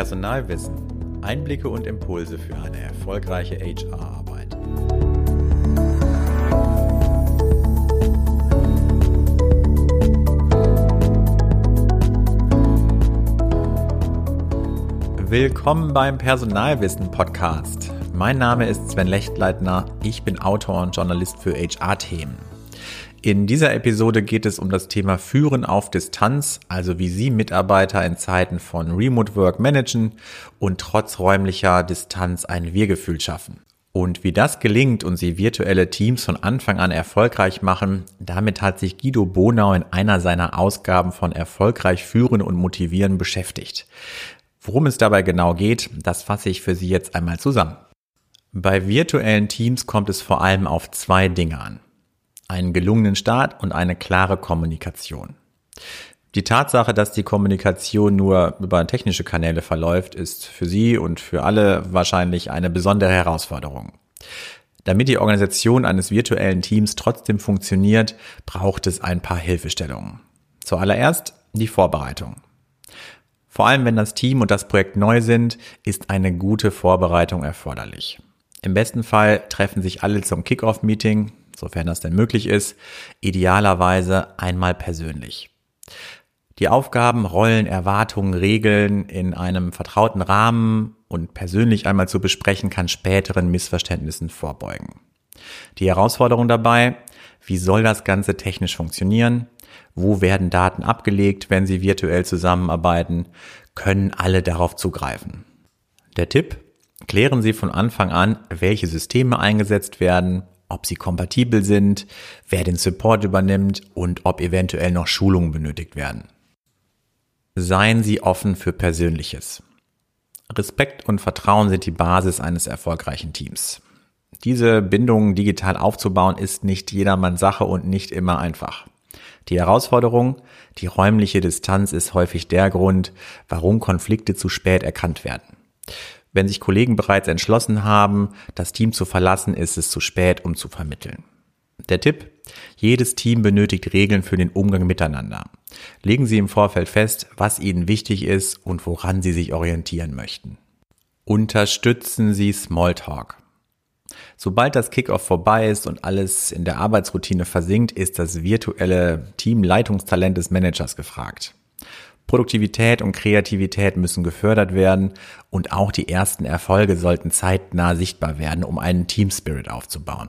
Personalwissen. Einblicke und Impulse für eine erfolgreiche HR-Arbeit. Willkommen beim Personalwissen Podcast. Mein Name ist Sven Lechtleitner. Ich bin Autor und Journalist für HR-Themen. In dieser Episode geht es um das Thema Führen auf Distanz, also wie Sie Mitarbeiter in Zeiten von Remote Work managen und trotz räumlicher Distanz ein Wir-Gefühl schaffen. Und wie das gelingt und Sie virtuelle Teams von Anfang an erfolgreich machen, damit hat sich Guido Bonau in einer seiner Ausgaben von Erfolgreich führen und motivieren beschäftigt. Worum es dabei genau geht, das fasse ich für Sie jetzt einmal zusammen. Bei virtuellen Teams kommt es vor allem auf zwei Dinge an einen gelungenen Start und eine klare Kommunikation. Die Tatsache, dass die Kommunikation nur über technische Kanäle verläuft, ist für Sie und für alle wahrscheinlich eine besondere Herausforderung. Damit die Organisation eines virtuellen Teams trotzdem funktioniert, braucht es ein paar Hilfestellungen. Zuallererst die Vorbereitung. Vor allem wenn das Team und das Projekt neu sind, ist eine gute Vorbereitung erforderlich. Im besten Fall treffen sich alle zum Kickoff-Meeting, sofern das denn möglich ist, idealerweise einmal persönlich. Die Aufgaben, Rollen, Erwartungen, Regeln in einem vertrauten Rahmen und persönlich einmal zu besprechen, kann späteren Missverständnissen vorbeugen. Die Herausforderung dabei, wie soll das Ganze technisch funktionieren? Wo werden Daten abgelegt, wenn sie virtuell zusammenarbeiten? Können alle darauf zugreifen? Der Tipp, klären Sie von Anfang an, welche Systeme eingesetzt werden, ob sie kompatibel sind, wer den Support übernimmt und ob eventuell noch Schulungen benötigt werden. Seien Sie offen für Persönliches. Respekt und Vertrauen sind die Basis eines erfolgreichen Teams. Diese Bindungen digital aufzubauen ist nicht jedermanns Sache und nicht immer einfach. Die Herausforderung, die räumliche Distanz ist häufig der Grund, warum Konflikte zu spät erkannt werden. Wenn sich Kollegen bereits entschlossen haben, das Team zu verlassen, ist es zu spät, um zu vermitteln. Der Tipp, jedes Team benötigt Regeln für den Umgang miteinander. Legen Sie im Vorfeld fest, was Ihnen wichtig ist und woran Sie sich orientieren möchten. Unterstützen Sie Smalltalk. Sobald das Kickoff vorbei ist und alles in der Arbeitsroutine versinkt, ist das virtuelle Teamleitungstalent des Managers gefragt. Produktivität und Kreativität müssen gefördert werden und auch die ersten Erfolge sollten zeitnah sichtbar werden, um einen Team Spirit aufzubauen.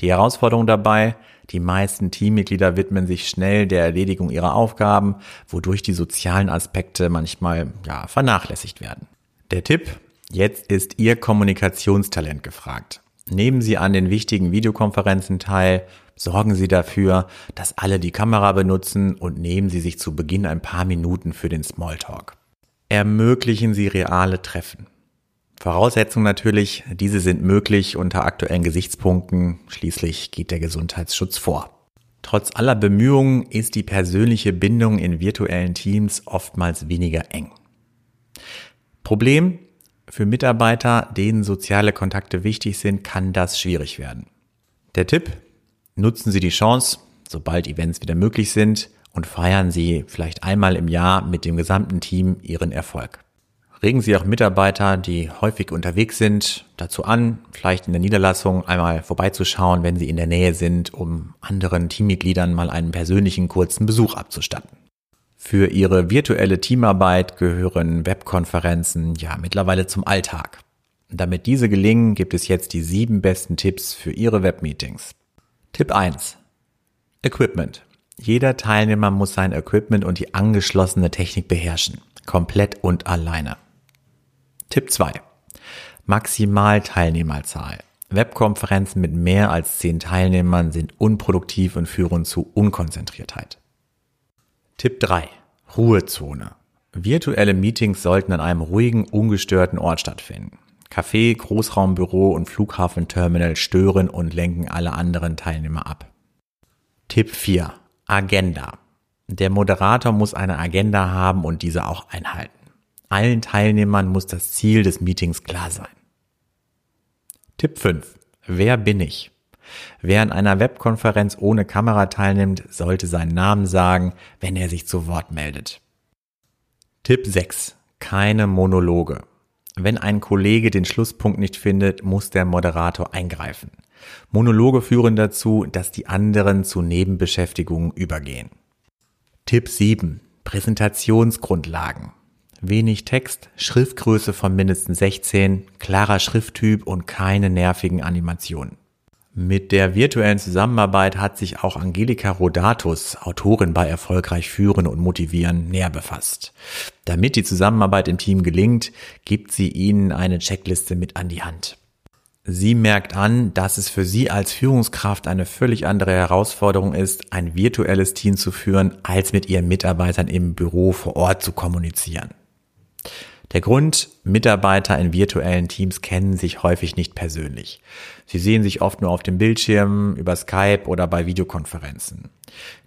Die Herausforderung dabei, die meisten Teammitglieder widmen sich schnell der Erledigung ihrer Aufgaben, wodurch die sozialen Aspekte manchmal ja, vernachlässigt werden. Der Tipp, jetzt ist Ihr Kommunikationstalent gefragt. Nehmen Sie an den wichtigen Videokonferenzen teil, Sorgen Sie dafür, dass alle die Kamera benutzen und nehmen Sie sich zu Beginn ein paar Minuten für den Smalltalk. Ermöglichen Sie reale Treffen. Voraussetzung natürlich, diese sind möglich unter aktuellen Gesichtspunkten, schließlich geht der Gesundheitsschutz vor. Trotz aller Bemühungen ist die persönliche Bindung in virtuellen Teams oftmals weniger eng. Problem, für Mitarbeiter, denen soziale Kontakte wichtig sind, kann das schwierig werden. Der Tipp, Nutzen Sie die Chance, sobald Events wieder möglich sind, und feiern Sie vielleicht einmal im Jahr mit dem gesamten Team Ihren Erfolg. Regen Sie auch Mitarbeiter, die häufig unterwegs sind, dazu an, vielleicht in der Niederlassung einmal vorbeizuschauen, wenn sie in der Nähe sind, um anderen Teammitgliedern mal einen persönlichen kurzen Besuch abzustatten. Für Ihre virtuelle Teamarbeit gehören Webkonferenzen ja mittlerweile zum Alltag. Damit diese gelingen, gibt es jetzt die sieben besten Tipps für Ihre Webmeetings. Tipp 1. Equipment. Jeder Teilnehmer muss sein Equipment und die angeschlossene Technik beherrschen. Komplett und alleine. Tipp 2. Maximalteilnehmerzahl. Webkonferenzen mit mehr als 10 Teilnehmern sind unproduktiv und führen zu Unkonzentriertheit. Tipp 3. Ruhezone. Virtuelle Meetings sollten an einem ruhigen, ungestörten Ort stattfinden. Café, Großraumbüro und Flughafenterminal stören und lenken alle anderen Teilnehmer ab. Tipp 4. Agenda. Der Moderator muss eine Agenda haben und diese auch einhalten. Allen Teilnehmern muss das Ziel des Meetings klar sein. Tipp 5. Wer bin ich? Wer an einer Webkonferenz ohne Kamera teilnimmt, sollte seinen Namen sagen, wenn er sich zu Wort meldet. Tipp 6. keine Monologe. Wenn ein Kollege den Schlusspunkt nicht findet, muss der Moderator eingreifen. Monologe führen dazu, dass die anderen zu Nebenbeschäftigungen übergehen. Tipp 7. Präsentationsgrundlagen. Wenig Text, Schriftgröße von mindestens 16, klarer Schrifttyp und keine nervigen Animationen. Mit der virtuellen Zusammenarbeit hat sich auch Angelika Rodatus, Autorin bei Erfolgreich Führen und Motivieren, näher befasst. Damit die Zusammenarbeit im Team gelingt, gibt sie Ihnen eine Checkliste mit an die Hand. Sie merkt an, dass es für Sie als Führungskraft eine völlig andere Herausforderung ist, ein virtuelles Team zu führen, als mit Ihren Mitarbeitern im Büro vor Ort zu kommunizieren. Der Grund, Mitarbeiter in virtuellen Teams kennen sich häufig nicht persönlich. Sie sehen sich oft nur auf dem Bildschirm, über Skype oder bei Videokonferenzen.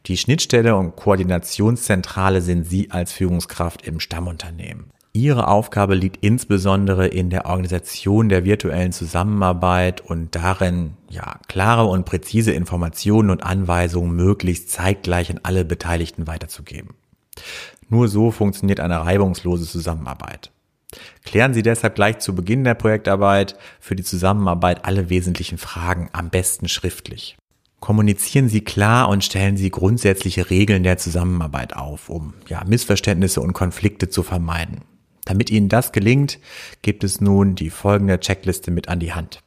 Die Schnittstelle und Koordinationszentrale sind Sie als Führungskraft im Stammunternehmen. Ihre Aufgabe liegt insbesondere in der Organisation der virtuellen Zusammenarbeit und darin, ja, klare und präzise Informationen und Anweisungen möglichst zeitgleich an alle Beteiligten weiterzugeben. Nur so funktioniert eine reibungslose Zusammenarbeit. Klären Sie deshalb gleich zu Beginn der Projektarbeit für die Zusammenarbeit alle wesentlichen Fragen, am besten schriftlich. Kommunizieren Sie klar und stellen Sie grundsätzliche Regeln der Zusammenarbeit auf, um ja, Missverständnisse und Konflikte zu vermeiden. Damit Ihnen das gelingt, gibt es nun die folgende Checkliste mit an die Hand.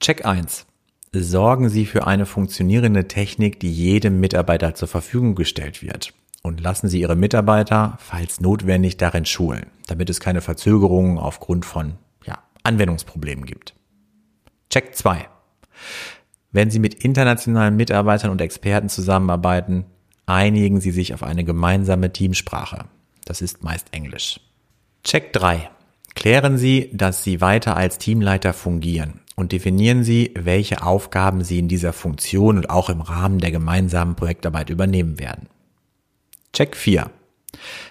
Check 1. Sorgen Sie für eine funktionierende Technik, die jedem Mitarbeiter zur Verfügung gestellt wird und lassen Sie Ihre Mitarbeiter, falls notwendig, darin schulen, damit es keine Verzögerungen aufgrund von ja, Anwendungsproblemen gibt. Check 2. Wenn Sie mit internationalen Mitarbeitern und Experten zusammenarbeiten, einigen Sie sich auf eine gemeinsame Teamsprache. Das ist meist Englisch. Check 3. Klären Sie, dass Sie weiter als Teamleiter fungieren und definieren Sie, welche Aufgaben Sie in dieser Funktion und auch im Rahmen der gemeinsamen Projektarbeit übernehmen werden. Check 4.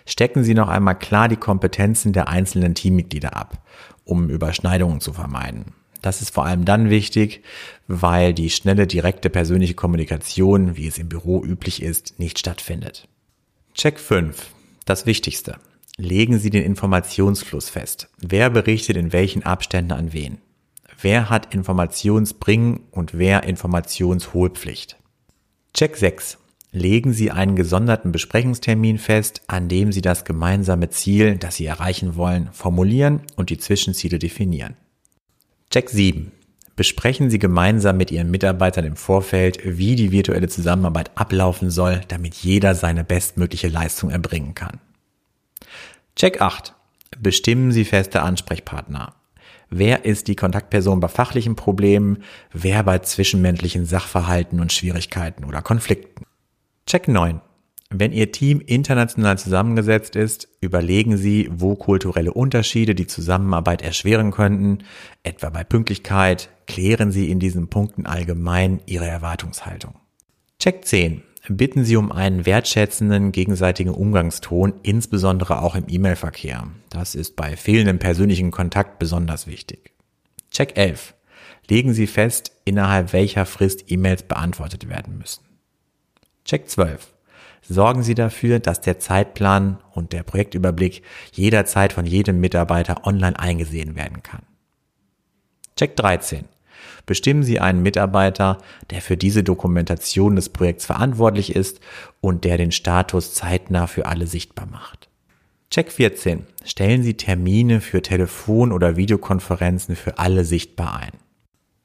Stecken Sie noch einmal klar die Kompetenzen der einzelnen Teammitglieder ab, um Überschneidungen zu vermeiden. Das ist vor allem dann wichtig, weil die schnelle, direkte persönliche Kommunikation, wie es im Büro üblich ist, nicht stattfindet. Check 5. Das Wichtigste. Legen Sie den Informationsfluss fest. Wer berichtet in welchen Abständen an wen? Wer hat Informationsbringen und wer Informationsholpflicht? Check 6 legen Sie einen gesonderten Besprechungstermin fest, an dem Sie das gemeinsame Ziel, das Sie erreichen wollen, formulieren und die Zwischenziele definieren. Check 7. Besprechen Sie gemeinsam mit Ihren Mitarbeitern im Vorfeld, wie die virtuelle Zusammenarbeit ablaufen soll, damit jeder seine bestmögliche Leistung erbringen kann. Check 8. Bestimmen Sie feste Ansprechpartner. Wer ist die Kontaktperson bei fachlichen Problemen, wer bei zwischenmenschlichen Sachverhalten und Schwierigkeiten oder Konflikten? Check 9. Wenn Ihr Team international zusammengesetzt ist, überlegen Sie, wo kulturelle Unterschiede die Zusammenarbeit erschweren könnten, etwa bei Pünktlichkeit, klären Sie in diesen Punkten allgemein Ihre Erwartungshaltung. Check 10. Bitten Sie um einen wertschätzenden gegenseitigen Umgangston, insbesondere auch im E-Mail-Verkehr. Das ist bei fehlendem persönlichen Kontakt besonders wichtig. Check 11. Legen Sie fest, innerhalb welcher Frist E-Mails beantwortet werden müssen. Check 12. Sorgen Sie dafür, dass der Zeitplan und der Projektüberblick jederzeit von jedem Mitarbeiter online eingesehen werden kann. Check 13. Bestimmen Sie einen Mitarbeiter, der für diese Dokumentation des Projekts verantwortlich ist und der den Status zeitnah für alle sichtbar macht. Check 14. Stellen Sie Termine für Telefon- oder Videokonferenzen für alle sichtbar ein.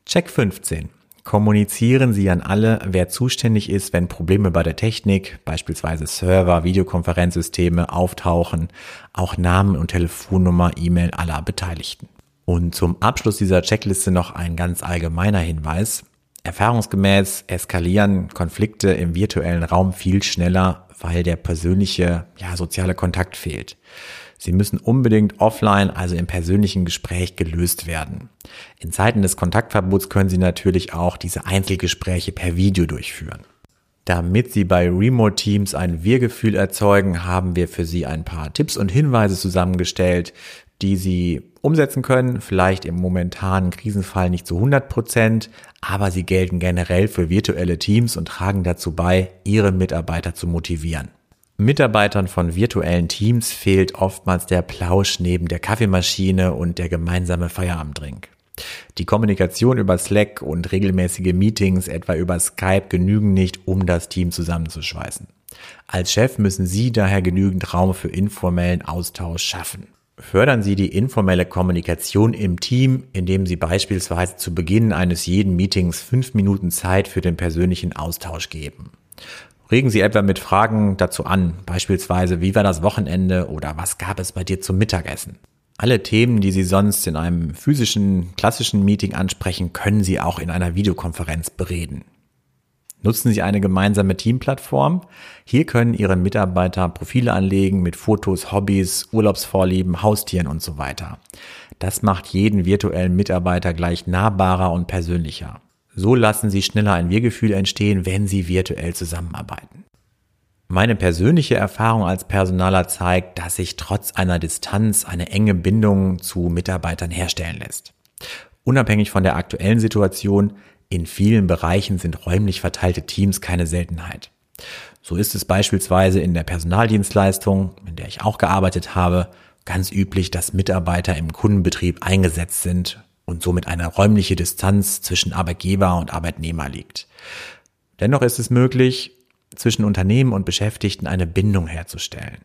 Check 15 kommunizieren Sie an alle, wer zuständig ist, wenn Probleme bei der Technik, beispielsweise Server, Videokonferenzsysteme auftauchen, auch Namen und Telefonnummer, E-Mail aller Beteiligten. Und zum Abschluss dieser Checkliste noch ein ganz allgemeiner Hinweis. Erfahrungsgemäß eskalieren Konflikte im virtuellen Raum viel schneller, weil der persönliche, ja, soziale Kontakt fehlt. Sie müssen unbedingt offline, also im persönlichen Gespräch gelöst werden. In Zeiten des Kontaktverbots können Sie natürlich auch diese Einzelgespräche per Video durchführen. Damit Sie bei Remote Teams ein Wir-Gefühl erzeugen, haben wir für Sie ein paar Tipps und Hinweise zusammengestellt, die Sie umsetzen können, vielleicht im momentanen Krisenfall nicht zu 100 Prozent, aber sie gelten generell für virtuelle Teams und tragen dazu bei, Ihre Mitarbeiter zu motivieren. Mitarbeitern von virtuellen Teams fehlt oftmals der Plausch neben der Kaffeemaschine und der gemeinsame Feierabenddrink. Die Kommunikation über Slack und regelmäßige Meetings, etwa über Skype, genügen nicht, um das Team zusammenzuschweißen. Als Chef müssen Sie daher genügend Raum für informellen Austausch schaffen. Fördern Sie die informelle Kommunikation im Team, indem Sie beispielsweise zu Beginn eines jeden Meetings fünf Minuten Zeit für den persönlichen Austausch geben. Regen Sie etwa mit Fragen dazu an, beispielsweise wie war das Wochenende oder was gab es bei dir zum Mittagessen. Alle Themen, die Sie sonst in einem physischen, klassischen Meeting ansprechen, können Sie auch in einer Videokonferenz bereden. Nutzen Sie eine gemeinsame Teamplattform. Hier können Ihre Mitarbeiter Profile anlegen mit Fotos, Hobbys, Urlaubsvorlieben, Haustieren und so weiter. Das macht jeden virtuellen Mitarbeiter gleich nahbarer und persönlicher. So lassen Sie schneller ein Wir-Gefühl entstehen, wenn Sie virtuell zusammenarbeiten. Meine persönliche Erfahrung als Personaler zeigt, dass sich trotz einer Distanz eine enge Bindung zu Mitarbeitern herstellen lässt. Unabhängig von der aktuellen Situation, in vielen Bereichen sind räumlich verteilte Teams keine Seltenheit. So ist es beispielsweise in der Personaldienstleistung, in der ich auch gearbeitet habe, ganz üblich, dass Mitarbeiter im Kundenbetrieb eingesetzt sind und somit eine räumliche Distanz zwischen Arbeitgeber und Arbeitnehmer liegt. Dennoch ist es möglich, zwischen Unternehmen und Beschäftigten eine Bindung herzustellen.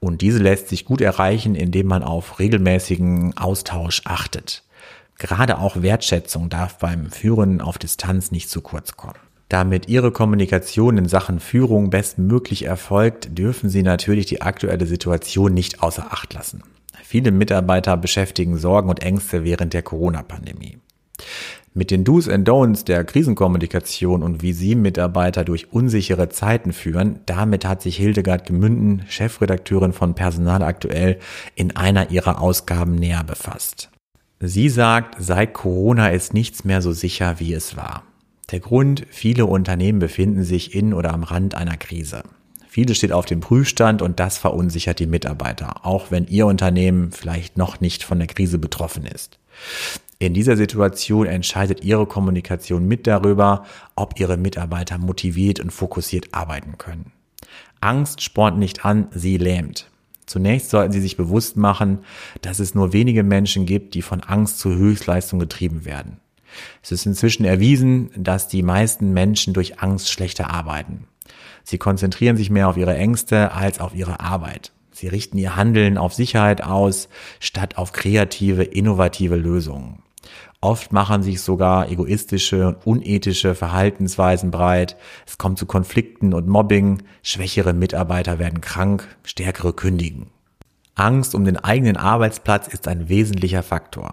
Und diese lässt sich gut erreichen, indem man auf regelmäßigen Austausch achtet. Gerade auch Wertschätzung darf beim Führen auf Distanz nicht zu kurz kommen. Damit Ihre Kommunikation in Sachen Führung bestmöglich erfolgt, dürfen Sie natürlich die aktuelle Situation nicht außer Acht lassen. Viele Mitarbeiter beschäftigen Sorgen und Ängste während der Corona-Pandemie. Mit den Do's and Don'ts der Krisenkommunikation und wie Sie Mitarbeiter durch unsichere Zeiten führen, damit hat sich Hildegard Gemünden, Chefredakteurin von Personal aktuell, in einer ihrer Ausgaben näher befasst. Sie sagt, seit Corona ist nichts mehr so sicher, wie es war. Der Grund, viele Unternehmen befinden sich in oder am Rand einer Krise. Vieles steht auf dem Prüfstand und das verunsichert die Mitarbeiter, auch wenn Ihr Unternehmen vielleicht noch nicht von der Krise betroffen ist. In dieser Situation entscheidet Ihre Kommunikation mit darüber, ob Ihre Mitarbeiter motiviert und fokussiert arbeiten können. Angst spornt nicht an, sie lähmt. Zunächst sollten Sie sich bewusst machen, dass es nur wenige Menschen gibt, die von Angst zur Höchstleistung getrieben werden. Es ist inzwischen erwiesen, dass die meisten Menschen durch Angst schlechter arbeiten. Sie konzentrieren sich mehr auf ihre Ängste als auf ihre Arbeit. Sie richten ihr Handeln auf Sicherheit aus, statt auf kreative, innovative Lösungen. Oft machen sich sogar egoistische und unethische Verhaltensweisen breit. Es kommt zu Konflikten und Mobbing. Schwächere Mitarbeiter werden krank, stärkere kündigen. Angst um den eigenen Arbeitsplatz ist ein wesentlicher Faktor.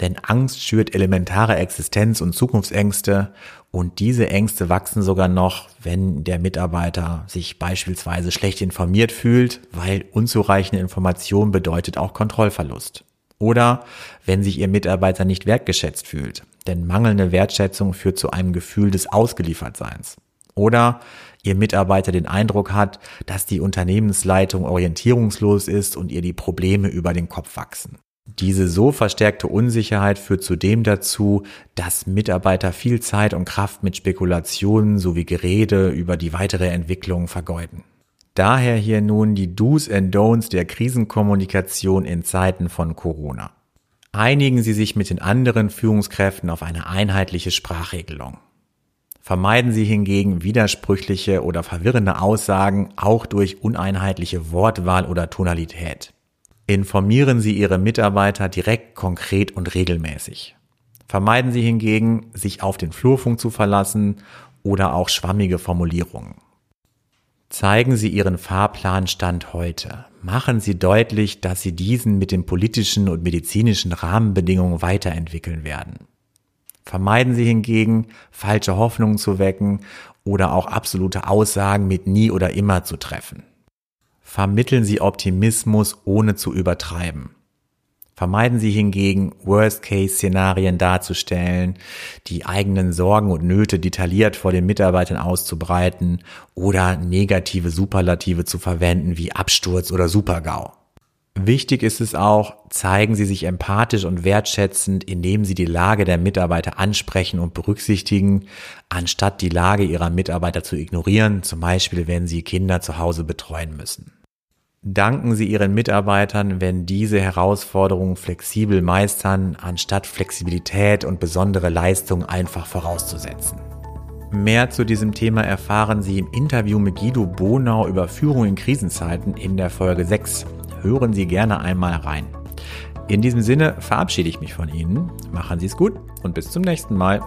Denn Angst schürt elementare Existenz- und Zukunftsängste und diese Ängste wachsen sogar noch, wenn der Mitarbeiter sich beispielsweise schlecht informiert fühlt, weil unzureichende Information bedeutet auch Kontrollverlust. Oder wenn sich Ihr Mitarbeiter nicht wertgeschätzt fühlt, denn mangelnde Wertschätzung führt zu einem Gefühl des Ausgeliefertseins. Oder Ihr Mitarbeiter den Eindruck hat, dass die Unternehmensleitung orientierungslos ist und ihr die Probleme über den Kopf wachsen. Diese so verstärkte Unsicherheit führt zudem dazu, dass Mitarbeiter viel Zeit und Kraft mit Spekulationen sowie Gerede über die weitere Entwicklung vergeuden. Daher hier nun die Do's and Don'ts der Krisenkommunikation in Zeiten von Corona. Einigen Sie sich mit den anderen Führungskräften auf eine einheitliche Sprachregelung. Vermeiden Sie hingegen widersprüchliche oder verwirrende Aussagen auch durch uneinheitliche Wortwahl oder Tonalität. Informieren Sie Ihre Mitarbeiter direkt, konkret und regelmäßig. Vermeiden Sie hingegen, sich auf den Flurfunk zu verlassen oder auch schwammige Formulierungen. Zeigen Sie Ihren Fahrplanstand heute. Machen Sie deutlich, dass Sie diesen mit den politischen und medizinischen Rahmenbedingungen weiterentwickeln werden. Vermeiden Sie hingegen, falsche Hoffnungen zu wecken oder auch absolute Aussagen mit nie oder immer zu treffen. Vermitteln Sie Optimismus ohne zu übertreiben. Vermeiden Sie hingegen, Worst-Case-Szenarien darzustellen, die eigenen Sorgen und Nöte detailliert vor den Mitarbeitern auszubreiten oder negative Superlative zu verwenden wie Absturz oder Supergau. Wichtig ist es auch, zeigen Sie sich empathisch und wertschätzend, indem Sie die Lage der Mitarbeiter ansprechen und berücksichtigen, anstatt die Lage Ihrer Mitarbeiter zu ignorieren, zum Beispiel wenn Sie Kinder zu Hause betreuen müssen. Danken Sie Ihren Mitarbeitern, wenn diese Herausforderungen flexibel meistern, anstatt Flexibilität und besondere Leistung einfach vorauszusetzen. Mehr zu diesem Thema erfahren Sie im Interview mit Guido Bonau über Führung in Krisenzeiten in der Folge 6. Hören Sie gerne einmal rein. In diesem Sinne verabschiede ich mich von Ihnen. Machen Sie es gut und bis zum nächsten Mal.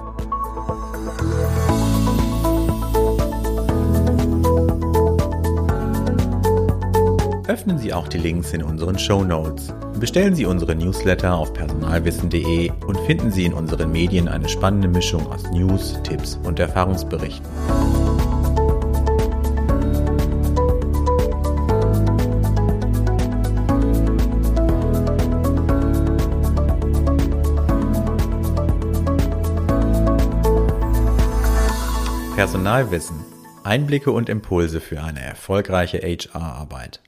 Öffnen Sie auch die Links in unseren Show Notes. Bestellen Sie unsere Newsletter auf personalwissen.de und finden Sie in unseren Medien eine spannende Mischung aus News, Tipps und Erfahrungsberichten. Personalwissen. Einblicke und Impulse für eine erfolgreiche HR-Arbeit.